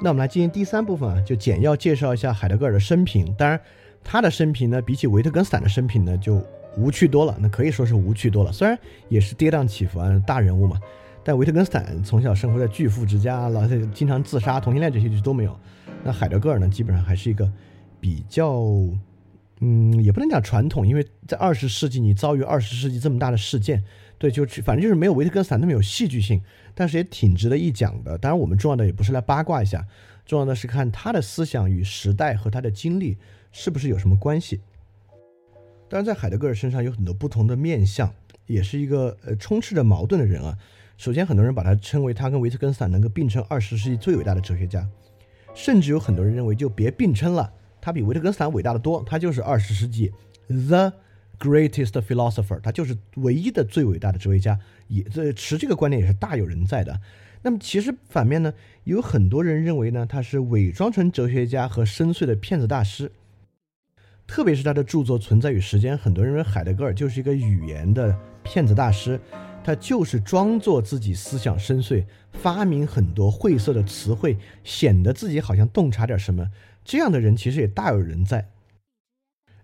那我们来进行第三部分啊，就简要介绍一下海德格尔的生平。当然，他的生平呢，比起维特根斯坦的生平呢，就无趣多了。那可以说是无趣多了。虽然也是跌宕起伏啊，大人物嘛。但维特根斯坦从小生活在巨富之家，老是经常自杀、同性恋这些就都没有。那海德格尔呢，基本上还是一个比较，嗯，也不能讲传统，因为在二十世纪你遭遇二十世纪这么大的事件，对，就反正就是没有维特根斯坦那么有戏剧性。但是也挺值得一讲的。当然，我们重要的也不是来八卦一下，重要的是看他的思想与时代和他的经历是不是有什么关系。当然，在海德格尔身上有很多不同的面相，也是一个呃充斥着矛盾的人啊。首先，很多人把他称为他跟维特根斯坦能够并称二十世纪最伟大的哲学家，甚至有很多人认为就别并称了，他比维特根斯坦伟大的多，他就是二十世纪 the。Greatest philosopher，他就是唯一的最伟大的哲学家，也这持这个观点也是大有人在的。那么其实反面呢，有很多人认为呢，他是伪装成哲学家和深邃的骗子大师。特别是他的著作《存在与时间》，很多人认为海德格尔就是一个语言的骗子大师，他就是装作自己思想深邃，发明很多晦涩的词汇，显得自己好像洞察点什么。这样的人其实也大有人在。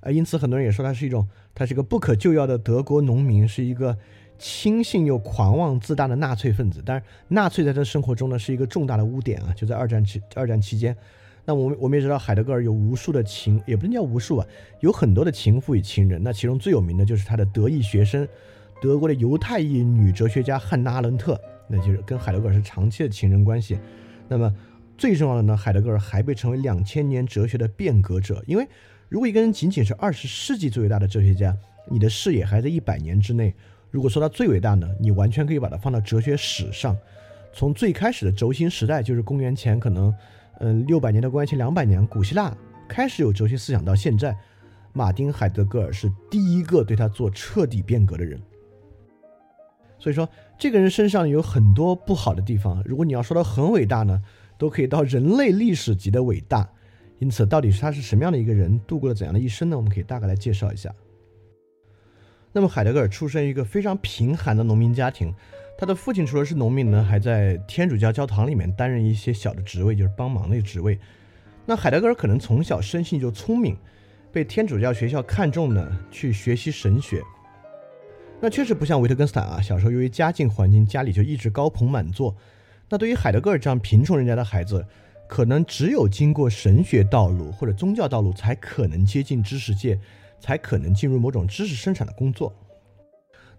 啊，因此很多人也说他是一种，他是一个不可救药的德国农民，是一个轻信又狂妄自大的纳粹分子。但是纳粹在他生活中呢是一个重大的污点啊，就在二战期二战期间。那我们我们也知道海德格尔有无数的情，也不能叫无数啊，有很多的情妇与情人。那其中最有名的就是他的得意学生，德国的犹太裔女哲学家汉娜阿伦特，那就是跟海德格尔是长期的情人关系。那么最重要的呢，海德格尔还被称为两千年哲学的变革者，因为。如果一个人仅仅是二十世纪最伟大的哲学家，你的视野还在一百年之内。如果说他最伟大呢，你完全可以把它放到哲学史上。从最开始的轴心时代，就是公元前可能，嗯，六百年的公元前两百年，古希腊开始有哲学思想，到现在，马丁·海德格尔是第一个对他做彻底变革的人。所以说，这个人身上有很多不好的地方。如果你要说他很伟大呢，都可以到人类历史级的伟大。因此，到底是他是什么样的一个人，度过了怎样的一生呢？我们可以大概来介绍一下。那么，海德格尔出生于一个非常贫寒的农民家庭，他的父亲除了是农民呢，还在天主教教堂里面担任一些小的职位，就是帮忙的职位。那海德格尔可能从小生性就聪明，被天主教学校看中呢，去学习神学。那确实不像维特根斯坦啊，小时候由于家境环境，家里就一直高朋满座。那对于海德格尔这样贫穷人家的孩子，可能只有经过神学道路或者宗教道路，才可能接近知识界，才可能进入某种知识生产的工作。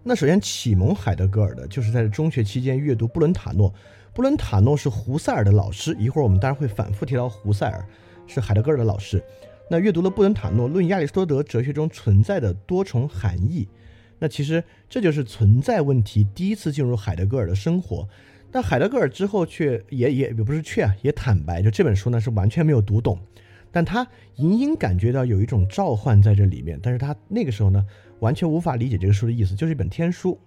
那首先启蒙海德格尔的，就是在中学期间阅读布伦塔诺。布伦塔诺是胡塞尔的老师，一会儿我们当然会反复提到胡塞尔是海德格尔的老师。那阅读了布伦塔诺《论亚里士多德哲学中存在的多重含义》，那其实这就是存在问题第一次进入海德格尔的生活。但海德格尔之后却也也也不是却啊，也坦白，就这本书呢是完全没有读懂，但他隐隐感觉到有一种召唤在这里面，但是他那个时候呢完全无法理解这个书的意思，就是一本天书。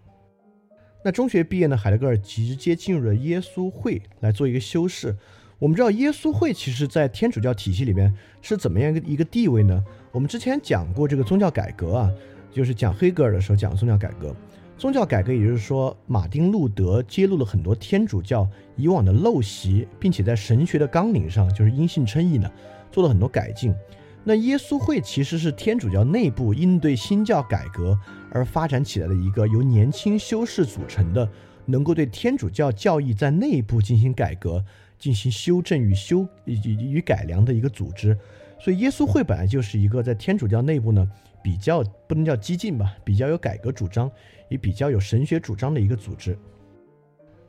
那中学毕业呢，海德格尔直接进入了耶稣会来做一个修士。我们知道耶稣会其实在天主教体系里面是怎么样一个一个地位呢？我们之前讲过这个宗教改革啊，就是讲黑格尔的时候讲宗教改革。宗教改革，也就是说，马丁·路德揭露了很多天主教以往的陋习，并且在神学的纲领上，就是因信称义呢，做了很多改进。那耶稣会其实是天主教内部应对新教改革而发展起来的一个由年轻修士组成的，能够对天主教教义在内部进行改革、进行修正与修与与改良的一个组织。所以，耶稣会本来就是一个在天主教内部呢。比较不能叫激进吧，比较有改革主张，也比较有神学主张的一个组织。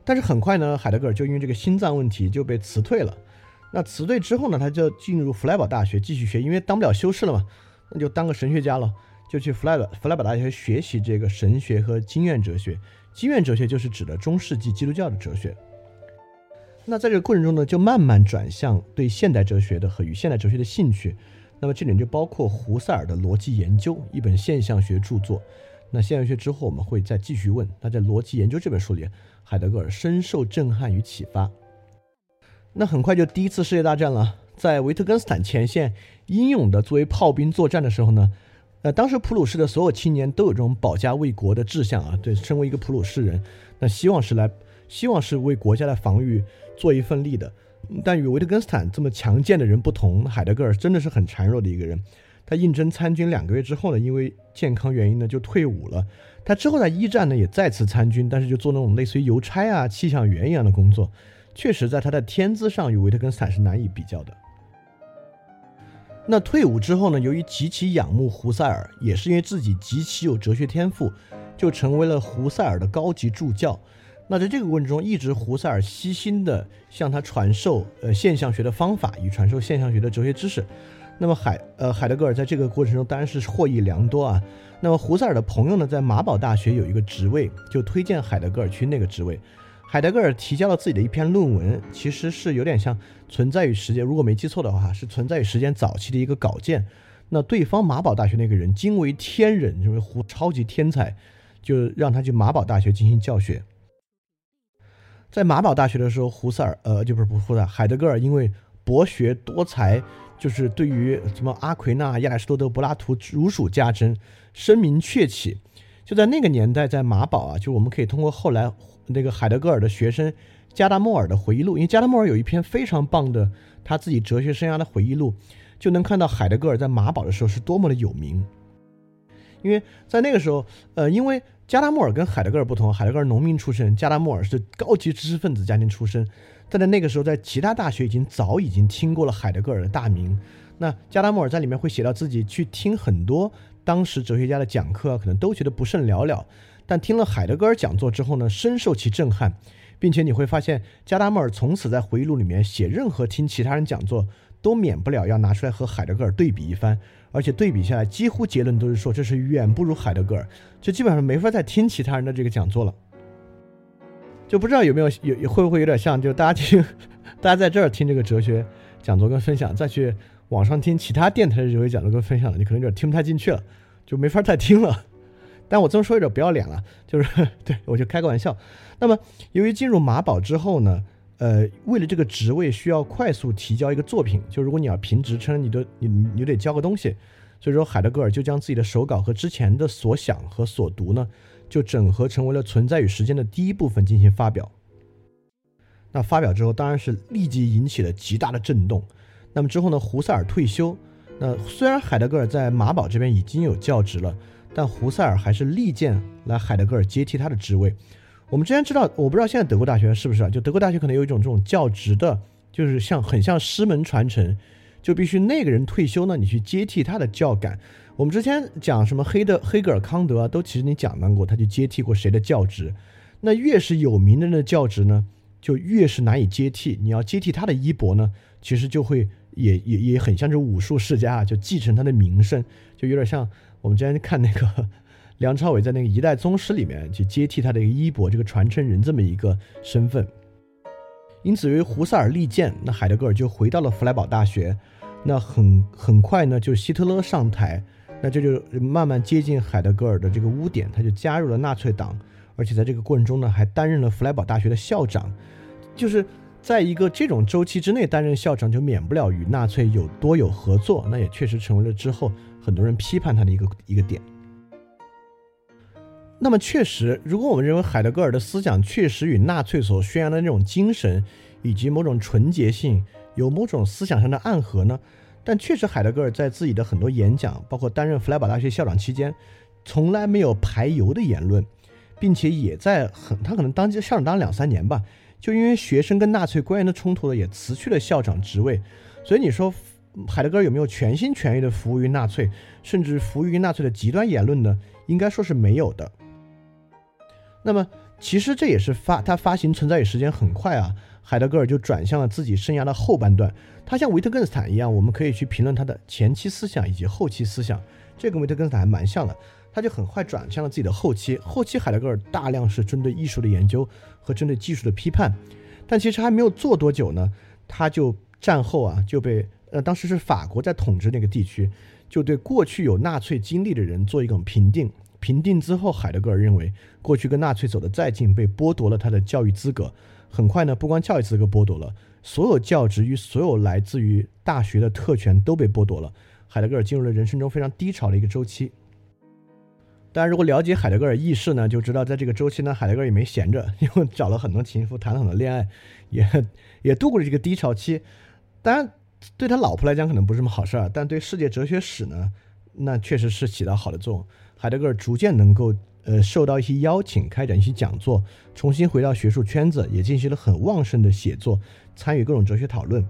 但是很快呢，海德格尔就因为这个心脏问题就被辞退了。那辞退之后呢，他就进入弗莱堡大学继续学，因为当不了修士了嘛，那就当个神学家了，就去弗莱堡弗莱堡大学学习这个神学和经验哲学。经验哲学就是指的中世纪基督教的哲学。那在这个过程中呢，就慢慢转向对现代哲学的和与现代哲学的兴趣。那么这里就包括胡塞尔的逻辑研究，一本现象学著作。那现象学之后我们会再继续问。那在逻辑研究这本书里，海德格尔深受震撼与启发。那很快就第一次世界大战了，在维特根斯坦前线英勇的作为炮兵作战的时候呢，呃，当时普鲁士的所有青年都有这种保家卫国的志向啊，对，身为一个普鲁士人，那希望是来，希望是为国家的防御做一份力的。但与维特根斯坦这么强健的人不同，海德格尔真的是很孱弱的一个人。他应征参军两个月之后呢，因为健康原因呢就退伍了。他之后在一战呢也再次参军，但是就做那种类似于邮差啊、气象员一样的工作。确实，在他的天资上与维特根斯坦是难以比较的。那退伍之后呢，由于极其仰慕胡塞尔，也是因为自己极其有哲学天赋，就成为了胡塞尔的高级助教。那在这个过程中，一直胡塞尔悉心的向他传授呃现象学的方法与传授现象学的哲学知识。那么海呃海德格尔在这个过程中当然是获益良多啊。那么胡塞尔的朋友呢，在马堡大学有一个职位，就推荐海德格尔去那个职位。海德格尔提交了自己的一篇论文，其实是有点像《存在与时间》，如果没记错的话，是《存在与时间》早期的一个稿件。那对方马堡大学那个人惊为天人，认为胡超级天才，就让他去马堡大学进行教学。在马堡大学的时候，胡塞尔呃就不是不胡塞尔，海德格尔因为博学多才。就是对于什么阿奎那、亚里士多德、柏拉图如数家珍，声名鹊起。就在那个年代，在马堡啊，就我们可以通过后来那个海德格尔的学生加达莫尔的回忆录，因为加达莫尔有一篇非常棒的他自己哲学生涯的回忆录，就能看到海德格尔在马堡的时候是多么的有名。因为在那个时候，呃，因为加达莫尔跟海德格尔不同，海德格尔农民出身，加达莫尔是高级知识分子家庭出身。但在那个时候，在其他大学已经早已经听过了海德格尔的大名。那加达莫尔在里面会写到自己去听很多当时哲学家的讲课，可能都觉得不甚了了。但听了海德格尔讲座之后呢，深受其震撼，并且你会发现，加达莫尔从此在回忆录里面写任何听其他人讲座，都免不了要拿出来和海德格尔对比一番，而且对比下来，几乎结论都是说这是远不如海德格尔，就基本上没法再听其他人的这个讲座了。就不知道有没有有会不会有点像，就大家听，大家在这儿听这个哲学讲座跟分享，再去网上听其他电台的哲学讲座跟分享，你可能有点听不太进去了，就没法再听了。但我这么说有点不要脸了，就是对我就开个玩笑。那么由于进入马堡之后呢，呃，为了这个职位需要快速提交一个作品，就如果你要评职称，你都你你得交个东西，所以说海德格尔就将自己的手稿和之前的所想和所读呢。就整合成为了《存在与时间》的第一部分进行发表。那发表之后，当然是立即引起了极大的震动。那么之后呢，胡塞尔退休。那虽然海德格尔在马堡这边已经有教职了，但胡塞尔还是力荐来海德格尔接替他的职位。我们之前知道，我不知道现在德国大学是不是啊？就德国大学可能有一种这种教职的，就是像很像师门传承，就必须那个人退休呢，你去接替他的教感。我们之前讲什么黑的黑格尔、康德啊，都其实你讲到过，他就接替过谁的教职。那越是有名的人的教职呢，就越是难以接替。你要接替他的衣钵呢，其实就会也也也很像这武术世家啊，就继承他的名声，就有点像我们之前看那个梁朝伟在那个《一代宗师》里面去接替他的一个衣钵，这个传承人这么一个身份。因此，由于胡塞尔力荐，那海德格尔就回到了弗莱堡大学。那很很快呢，就希特勒上台。那这就慢慢接近海德格尔的这个污点，他就加入了纳粹党，而且在这个过程中呢，还担任了弗莱堡大学的校长。就是在一个这种周期之内担任校长，就免不了与纳粹有多有合作。那也确实成为了之后很多人批判他的一个一个点。那么确实，如果我们认为海德格尔的思想确实与纳粹所宣扬的那种精神以及某种纯洁性有某种思想上的暗合呢？但确实，海德格尔在自己的很多演讲，包括担任弗莱堡大学校长期间，从来没有排犹的言论，并且也在很他可能当校长当了两三年吧，就因为学生跟纳粹官员的冲突呢，也辞去了校长职位。所以你说海德格尔有没有全心全意的服务于纳粹，甚至服务于纳粹的极端言论呢？应该说是没有的。那么其实这也是发他发行存在与时间很快啊。海德格尔就转向了自己生涯的后半段。他像维特根斯坦一样，我们可以去评论他的前期思想以及后期思想。这跟维特根斯坦还蛮像的。他就很快转向了自己的后期。后期海德格尔大量是针对艺术的研究和针对技术的批判。但其实还没有做多久呢，他就战后啊就被呃当时是法国在统治那个地区，就对过去有纳粹经历的人做一种评定。评定之后，海德格尔认为过去跟纳粹走得再近，被剥夺了他的教育资格。很快呢，不光教育资格剥夺了，所有教职与所有来自于大学的特权都被剥夺了。海德格尔进入了人生中非常低潮的一个周期。当然，如果了解海德格尔轶事呢，就知道在这个周期呢，海德格尔也没闲着，因为找了很多情妇，谈了很多恋爱，也也度过了这个低潮期。当然，对他老婆来讲可能不是什么好事儿，但对世界哲学史呢，那确实是起到好的作用。海德格尔逐渐能够呃受到一些邀请，开展一些讲座，重新回到学术圈子，也进行了很旺盛的写作，参与各种哲学讨论。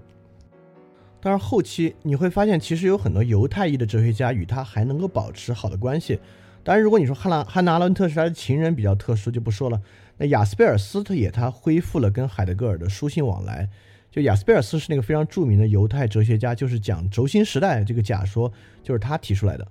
当然，后期你会发现，其实有很多犹太裔的哲学家与他还能够保持好的关系。当然，如果你说汉兰汉娜阿伦特是他的情人比较特殊，就不说了。那雅斯贝尔斯特也他恢复了跟海德格尔的书信往来。就雅斯贝尔斯是那个非常著名的犹太哲学家，就是讲轴心时代这个假说，就是他提出来的。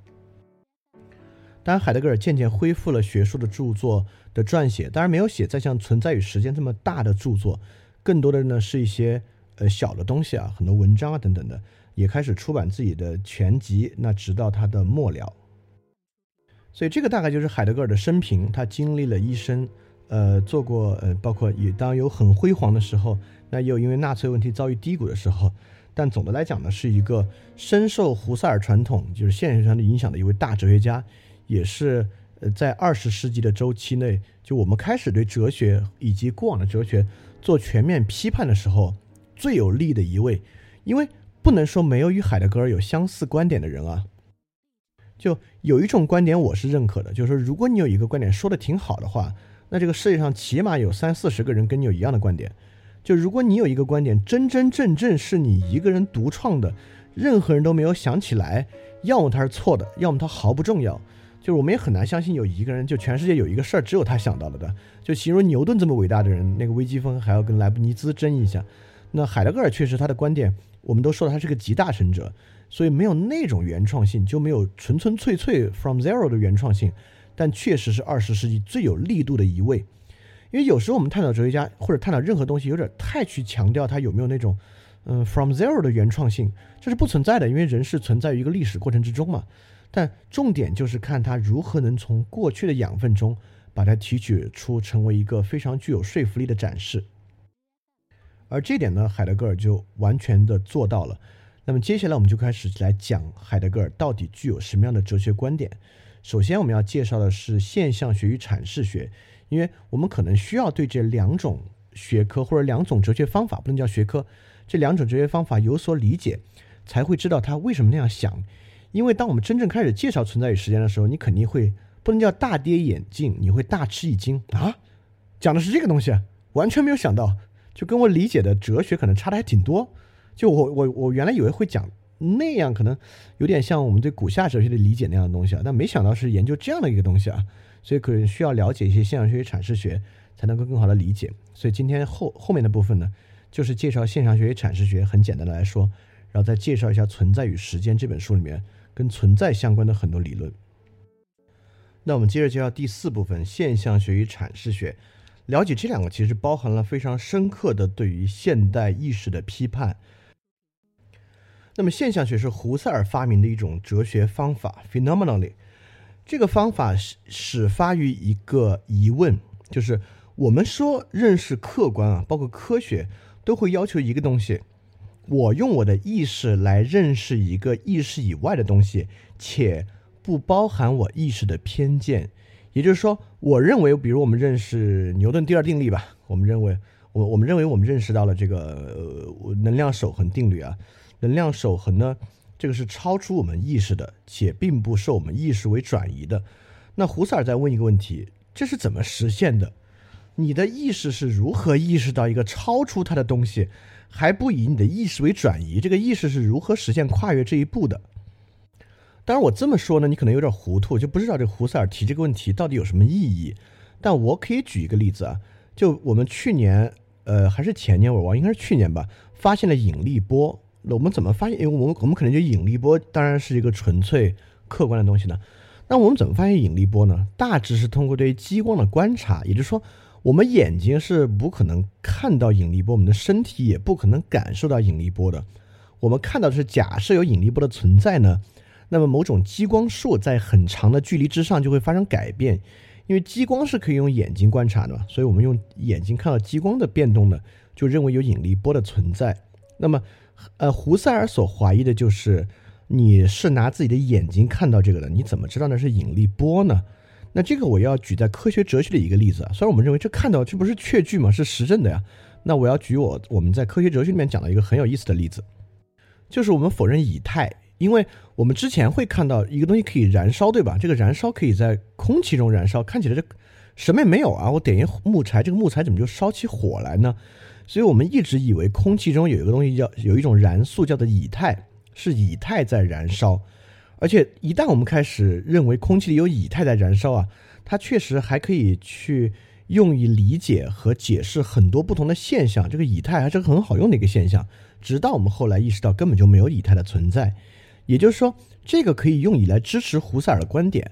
当然，海德格尔渐渐恢复了学术的著作的撰写，当然没有写再像《存在与时间》这么大的著作，更多的呢是一些呃小的东西啊，很多文章啊等等的，也开始出版自己的全集。那直到他的末了。所以这个大概就是海德格尔的生平，他经历了一生，呃，做过呃，包括也当有很辉煌的时候，那也有因为纳粹问题遭遇低谷的时候，但总的来讲呢，是一个深受胡塞尔传统就是现实上的影响的一位大哲学家，也是呃在二十世纪的周期内，就我们开始对哲学以及过往的哲学做全面批判的时候最有力的一位，因为不能说没有与海德格尔有相似观点的人啊。就有一种观点我是认可的，就是说，如果你有一个观点说的挺好的话，那这个世界上起码有三四十个人跟你有一样的观点。就如果你有一个观点真真正正是你一个人独创的，任何人都没有想起来，要么他是错的，要么他毫不重要。就是我们也很难相信有一个人，就全世界有一个事儿只有他想到了的。就形容牛顿这么伟大的人，那个微积分还要跟莱布尼兹争一下。那海德格尔确实他的观点，我们都说他是个集大成者。所以没有那种原创性，就没有纯纯粹粹 from zero 的原创性，但确实是二十世纪最有力度的一位。因为有时候我们探讨哲学家或者探讨任何东西，有点太去强调他有没有那种嗯 from zero 的原创性，这是不存在的。因为人是存在于一个历史过程之中嘛。但重点就是看他如何能从过去的养分中把它提取出，成为一个非常具有说服力的展示。而这点呢，海德格尔就完全的做到了。那么接下来我们就开始来讲海德格尔到底具有什么样的哲学观点。首先我们要介绍的是现象学与阐释学，因为我们可能需要对这两种学科或者两种哲学方法，不能叫学科，这两种哲学方法有所理解，才会知道他为什么那样想。因为当我们真正开始介绍存在与时间的时候，你肯定会不能叫大跌眼镜，你会大吃一惊啊！讲的是这个东西，完全没有想到，就跟我理解的哲学可能差的还挺多。就我我我原来以为会讲那样，可能有点像我们对古夏哲学的理解那样的东西啊，但没想到是研究这样的一个东西啊，所以可能需要了解一些现象学与阐释学，才能够更好的理解。所以今天后后面的部分呢，就是介绍现象学与阐释学，很简单的来说，然后再介绍一下《存在与时间》这本书里面跟存在相关的很多理论。那我们接着介绍第四部分现象学与阐释学，了解这两个其实包含了非常深刻的对于现代意识的批判。那么现象学是胡塞尔发明的一种哲学方法，phenomenally。这个方法始始发于一个疑问，就是我们说认识客观啊，包括科学，都会要求一个东西：我用我的意识来认识一个意识以外的东西，且不包含我意识的偏见。也就是说，我认为，比如我们认识牛顿第二定律吧，我们认为，我我们认为我们认识到了这个呃能量守恒定律啊。能量守恒呢？这个是超出我们意识的，且并不受我们意识为转移的。那胡塞尔在问一个问题：这是怎么实现的？你的意识是如何意识到一个超出它的东西，还不以你的意识为转移？这个意识是如何实现跨越这一步的？当然，我这么说呢，你可能有点糊涂，就不知道这胡塞尔提这个问题到底有什么意义。但我可以举一个例子啊，就我们去年，呃，还是前年，我忘，应该是去年吧，发现了引力波。那我们怎么发现？因为我们我们可能觉得引力波当然是一个纯粹客观的东西呢。那我们怎么发现引力波呢？大致是通过对激光的观察，也就是说，我们眼睛是不可能看到引力波，我们的身体也不可能感受到引力波的。我们看到的是，假设有引力波的存在呢，那么某种激光束在很长的距离之上就会发生改变，因为激光是可以用眼睛观察的，所以我们用眼睛看到激光的变动呢，就认为有引力波的存在。那么呃，胡塞尔所怀疑的就是，你是拿自己的眼睛看到这个的，你怎么知道那是引力波呢？那这个我要举在科学哲学的一个例子啊，虽然我们认为这看到这不是确据嘛？是实证的呀。那我要举我我们在科学哲学里面讲到一个很有意思的例子，就是我们否认以太，因为我们之前会看到一个东西可以燃烧，对吧？这个燃烧可以在空气中燃烧，看起来这什么也没有啊。我点一木柴，这个木材怎么就烧起火来呢？所以我们一直以为空气中有一个东西叫有一种燃素叫做以太，是以太在燃烧。而且一旦我们开始认为空气里有以太在燃烧啊，它确实还可以去。用以理解和解释很多不同的现象，这个以太还是很好用的一个现象。直到我们后来意识到根本就没有以太的存在，也就是说，这个可以用以来支持胡塞尔的观点。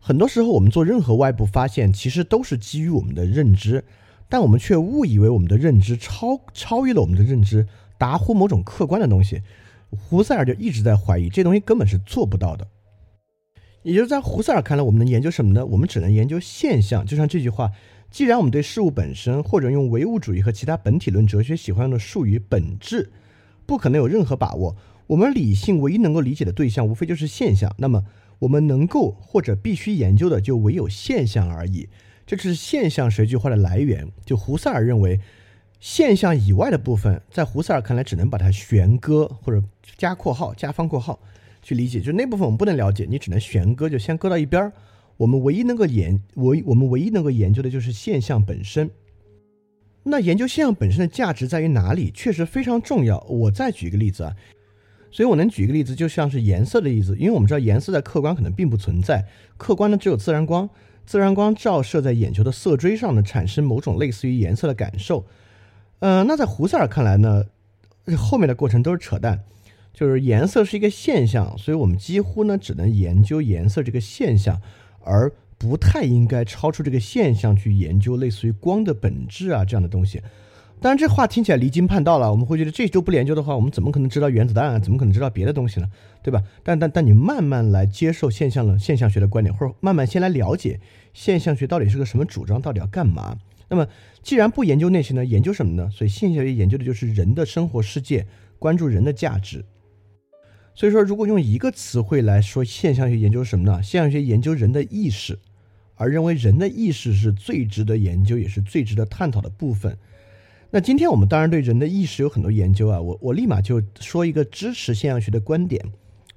很多时候，我们做任何外部发现，其实都是基于我们的认知，但我们却误以为我们的认知超超越了我们的认知，达乎某种客观的东西。胡塞尔就一直在怀疑这东西根本是做不到的。也就是在胡塞尔看来，我们能研究什么呢？我们只能研究现象。就像这句话。既然我们对事物本身，或者用唯物主义和其他本体论哲学喜欢用的术语“本质”，不可能有任何把握，我们理性唯一能够理解的对象，无非就是现象。那么，我们能够或者必须研究的，就唯有现象而已。这是现象这句话的来源。就胡塞尔认为，现象以外的部分，在胡塞尔看来，只能把它悬搁或者加括号、加方括号去理解。就那部分我们不能了解，你只能悬搁，就先搁到一边儿。我们唯一能够研唯我们唯一能够研究的就是现象本身。那研究现象本身的价值在于哪里？确实非常重要。我再举一个例子啊，所以我能举一个例子，就像是颜色的例子，因为我们知道颜色在客观可能并不存在，客观的只有自然光，自然光照射在眼球的色锥上呢，产生某种类似于颜色的感受。呃，那在胡塞尔看来呢，后面的过程都是扯淡，就是颜色是一个现象，所以我们几乎呢只能研究颜色这个现象。而不太应该超出这个现象去研究类似于光的本质啊这样的东西。当然，这话听起来离经叛道了。我们会觉得这都不研究的话，我们怎么可能知道原子弹啊？怎么可能知道别的东西呢？对吧？但但但你慢慢来接受现象的现象学的观点，或者慢慢先来了解现象学到底是个什么主张，到底要干嘛？那么既然不研究那些呢，研究什么呢？所以现象学研究的就是人的生活世界，关注人的价值。所以说，如果用一个词汇来说现象学研究什么呢？现象学研究人的意识，而认为人的意识是最值得研究，也是最值得探讨的部分。那今天我们当然对人的意识有很多研究啊，我我立马就说一个支持现象学的观点，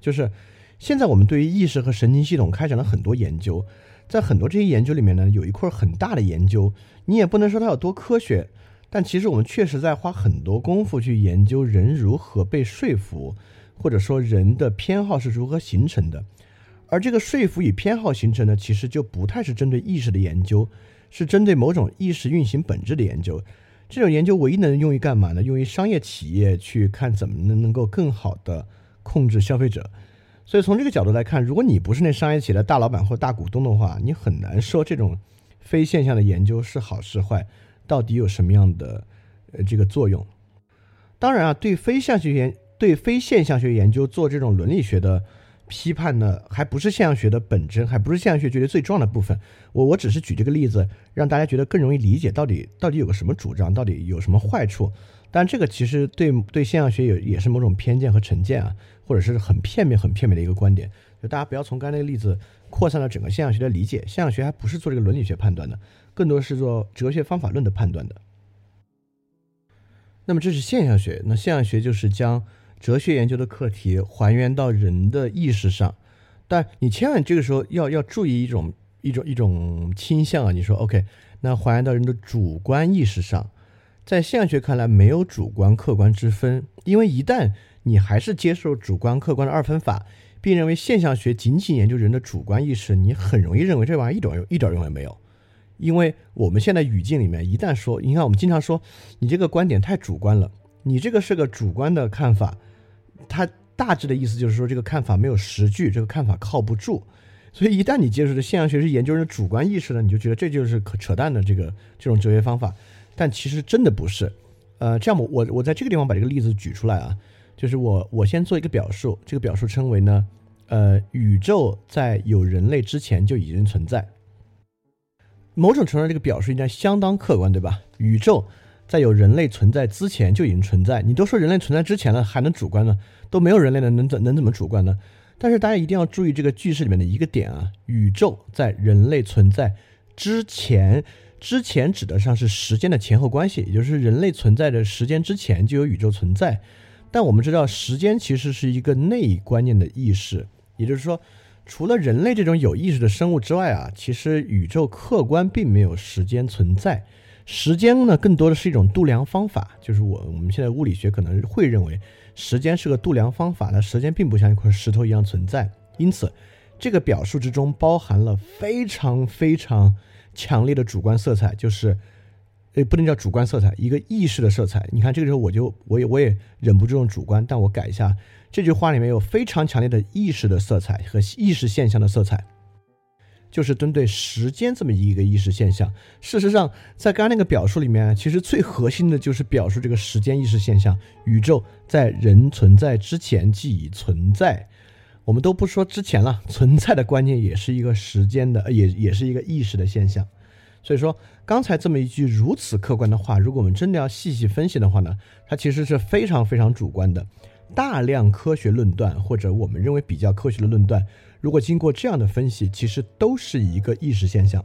就是现在我们对于意识和神经系统开展了很多研究，在很多这些研究里面呢，有一块很大的研究，你也不能说它有多科学，但其实我们确实在花很多功夫去研究人如何被说服。或者说人的偏好是如何形成的，而这个说服与偏好形成呢，其实就不太是针对意识的研究，是针对某种意识运行本质的研究。这种研究唯一能用于干嘛呢？用于商业企业去看怎么能能够更好的控制消费者。所以从这个角度来看，如果你不是那商业企业的大老板或大股东的话，你很难说这种非现象的研究是好是坏，到底有什么样的呃这个作用。当然啊，对非象学研。对非现象学研究做这种伦理学的批判呢，还不是现象学的本真，还不是现象学觉得最重要的部分。我我只是举这个例子，让大家觉得更容易理解到底到底有个什么主张，到底有什么坏处。但这个其实对对现象学有也是某种偏见和成见啊，或者是很片面、很片面的一个观点。就大家不要从刚才那个例子扩散到整个现象学的理解。现象学还不是做这个伦理学判断的，更多是做哲学方法论的判断的。那么这是现象学，那现象学就是将。哲学研究的课题还原到人的意识上，但你千万这个时候要要注意一种一种一种倾向啊！你说 OK，那还原到人的主观意识上，在现象学看来没有主观客观之分，因为一旦你还是接受主观客观的二分法，并认为现象学仅仅研究人的主观意识，你很容易认为这玩意儿一点用一点用也没有，因为我们现在语境里面一旦说，你看我们经常说你这个观点太主观了，你这个是个主观的看法。它大致的意思就是说，这个看法没有实据，这个看法靠不住。所以一旦你接受的现象学是研究人的主观意识呢，你就觉得这就是可扯淡的这个这种哲学方法。但其实真的不是。呃，这样我我我在这个地方把这个例子举出来啊，就是我我先做一个表述，这个表述称为呢，呃，宇宙在有人类之前就已经存在。某种程度上，这个表述应该相当客观，对吧？宇宙。在有人类存在之前就已经存在，你都说人类存在之前了，还能主观呢？都没有人类了，能怎能怎么主观呢？但是大家一定要注意这个句式里面的一个点啊，宇宙在人类存在之前，之前指的上是时间的前后关系，也就是人类存在的时间之前就有宇宙存在。但我们知道，时间其实是一个内观念的意识，也就是说，除了人类这种有意识的生物之外啊，其实宇宙客观并没有时间存在。时间呢，更多的是一种度量方法，就是我我们现在物理学可能会认为时间是个度量方法，那时间并不像一块石头一样存在。因此，这个表述之中包含了非常非常强烈的主观色彩，就是。也不能叫主观色彩，一个意识的色彩。你看这个时候，我就我也我也忍不住用主观，但我改一下，这句话里面有非常强烈的意识的色彩和意识现象的色彩，就是针对时间这么一个意识现象。事实上，在刚刚那个表述里面，其实最核心的就是表述这个时间意识现象。宇宙在人存在之前即已存在，我们都不说之前了，存在的观念也是一个时间的，也也是一个意识的现象。所以说，刚才这么一句如此客观的话，如果我们真的要细细分析的话呢，它其实是非常非常主观的。大量科学论断或者我们认为比较科学的论断，如果经过这样的分析，其实都是一个意识现象。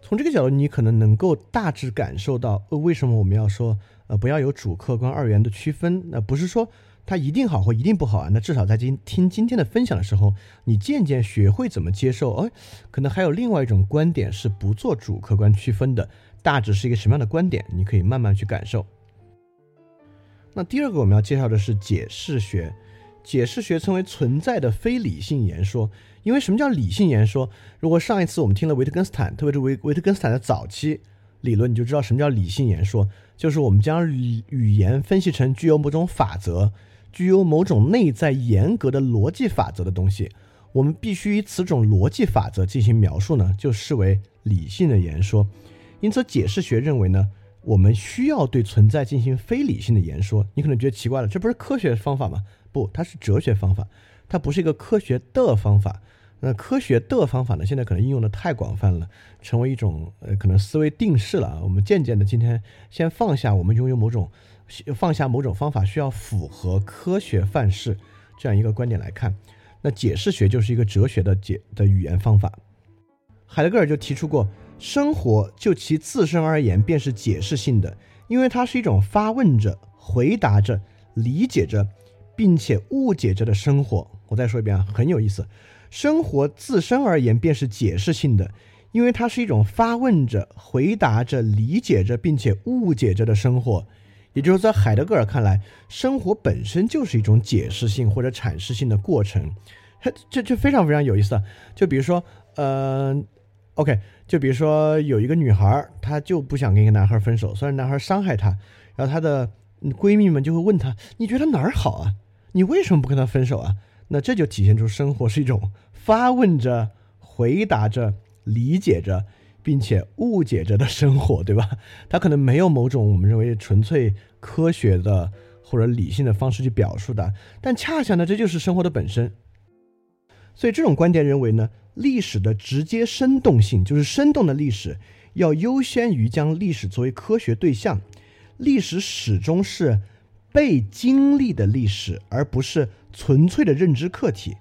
从这个角度，你可能能够大致感受到，呃，为什么我们要说，呃，不要有主客观二元的区分？那不是说。它一定好或一定不好啊？那至少在今听今天的分享的时候，你渐渐学会怎么接受。哎，可能还有另外一种观点是不做主客观区分的，大致是一个什么样的观点？你可以慢慢去感受。那第二个我们要介绍的是解释学，解释学称为存在的非理性言说。因为什么叫理性言说？如果上一次我们听了维特根斯坦，特别是维维特根斯坦的早期理论，你就知道什么叫理性言说，就是我们将语语言分析成具有某种法则。具有某种内在严格的逻辑法则的东西，我们必须以此种逻辑法则进行描述呢，就视为理性的言说。因此，解释学认为呢，我们需要对存在进行非理性的言说。你可能觉得奇怪了，这不是科学方法吗？不，它是哲学方法，它不是一个科学的方法。那科学的方法呢，现在可能应用的太广泛了，成为一种呃可能思维定式了。我们渐渐的今天先放下，我们拥有某种。放下某种方法需要符合科学范式这样一个观点来看，那解释学就是一个哲学的解的语言方法。海德格尔就提出过，生活就其自身而言便是解释性的，因为它是一种发问着、回答着、理解着，并且误解着的生活。我再说一遍啊，很有意思。生活自身而言便是解释性的，因为它是一种发问着、回答着、理解着，并且误解着的生活。也就是在海德格尔看来，生活本身就是一种解释性或者阐释性的过程，这这非常非常有意思啊。就比如说，呃，OK，就比如说有一个女孩，她就不想跟一个男孩分手，虽然男孩伤害她，然后她的闺蜜们就会问她：“你觉得哪儿好啊？你为什么不跟他分手啊？”那这就体现出生活是一种发问着、回答着、理解着。并且误解着的生活，对吧？他可能没有某种我们认为纯粹科学的或者理性的方式去表述的，但恰恰呢，这就是生活的本身。所以这种观点认为呢，历史的直接生动性，就是生动的历史，要优先于将历史作为科学对象。历史始终是被经历的历史，而不是纯粹的认知客体。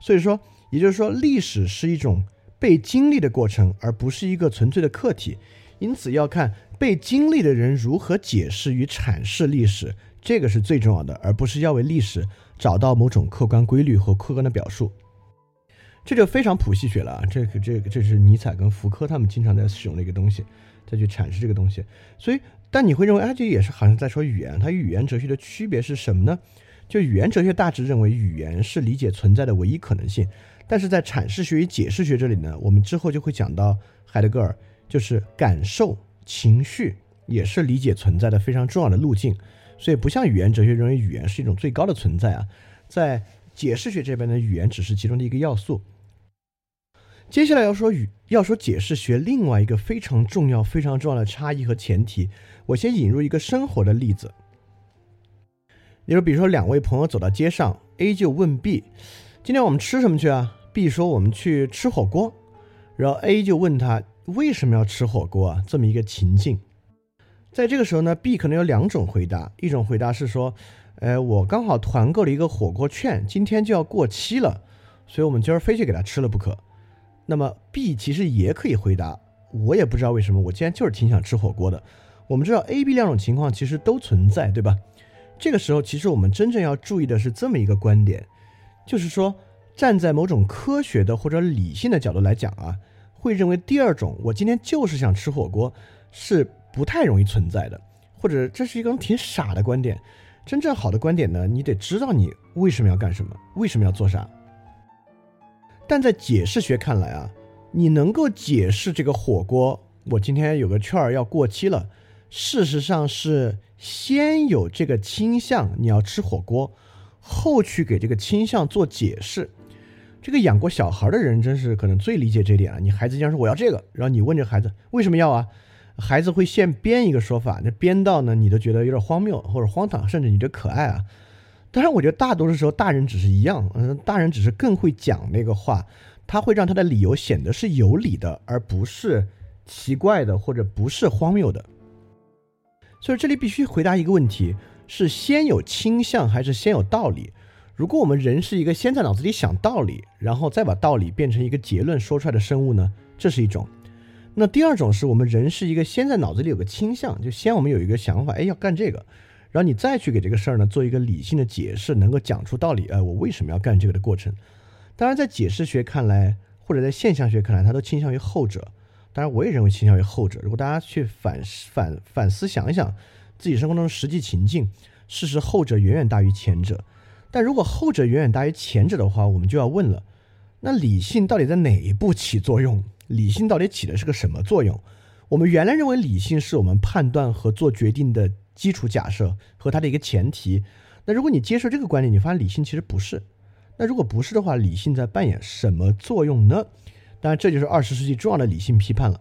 所以说，也就是说，历史是一种。被经历的过程，而不是一个纯粹的客体，因此要看被经历的人如何解释与阐释历史，这个是最重要的，而不是要为历史找到某种客观规律和客观的表述。这就非常普系学了啊！这个、这个、这是尼采跟福柯他们经常在使用的一个东西，再去阐释这个东西。所以，但你会认为，哎，这也是好像在说语言，它与语言哲学的区别是什么呢？就语言哲学大致认为，语言是理解存在的唯一可能性。但是在阐释学与解释学这里呢，我们之后就会讲到海德格尔，就是感受、情绪也是理解存在的非常重要的路径。所以不像语言哲学认为语言是一种最高的存在啊，在解释学这边的语言只是其中的一个要素。接下来要说语要说解释学另外一个非常重要、非常重要的差异和前提，我先引入一个生活的例子。你说，比如说两位朋友走到街上，A 就问 B：“ 今天我们吃什么去啊？” B 说：“我们去吃火锅。”然后 A 就问他：“为什么要吃火锅啊？”这么一个情境，在这个时候呢，B 可能有两种回答。一种回答是说：“哎，我刚好团购了一个火锅券，今天就要过期了，所以我们今儿非去给他吃了不可。那么 B 其实也可以回答，我也不知道为什么，我今天就是挺想吃火锅的。我们知道 A、B 两种情况其实都存在，对吧？这个时候，其实我们真正要注意的是这么一个观点，就是说，站在某种科学的或者理性的角度来讲啊，会认为第二种，我今天就是想吃火锅，是不太容易存在的，或者这是一种挺傻的观点。真正好的观点呢，你得知道你为什么要干什么，为什么要做啥。但在解释学看来啊，你能够解释这个火锅，我今天有个券儿要过期了。事实上是先有这个倾向，你要吃火锅，后去给这个倾向做解释。这个养过小孩的人真是可能最理解这点了。你孩子经常说我要这个，然后你问这孩子为什么要啊？孩子会现编一个说法，那编到呢你都觉得有点荒谬或者荒唐，甚至你觉得可爱啊。当然，我觉得大多数时候大人只是一样，嗯，大人只是更会讲那个话，他会让他的理由显得是有理的，而不是奇怪的或者不是荒谬的。所以这里必须回答一个问题：是先有倾向还是先有道理？如果我们人是一个先在脑子里想道理，然后再把道理变成一个结论说出来的生物呢？这是一种。那第二种是我们人是一个先在脑子里有个倾向，就先我们有一个想法，哎，要干这个，然后你再去给这个事儿呢做一个理性的解释，能够讲出道理，哎，我为什么要干这个的过程。当然，在解释学看来，或者在现象学看来，它都倾向于后者。当然，我也认为倾向于后者。如果大家去反反反思想一想自己生活中的实际情境，事实后者远远大于前者。但如果后者远远大于前者的话，我们就要问了：那理性到底在哪一步起作用？理性到底起的是个什么作用？我们原来认为理性是我们判断和做决定的基础假设和它的一个前提。那如果你接受这个观点，你发现理性其实不是。那如果不是的话，理性在扮演什么作用呢？当然，这就是二十世纪重要的理性批判了。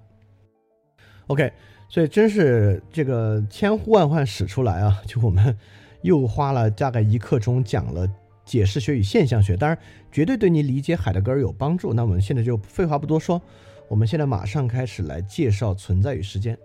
OK，所以真是这个千呼万唤始出来啊！就我们又花了大概一刻钟讲了解释学与现象学，当然绝对对你理解海德格尔有帮助。那我们现在就废话不多说，我们现在马上开始来介绍存在与时间。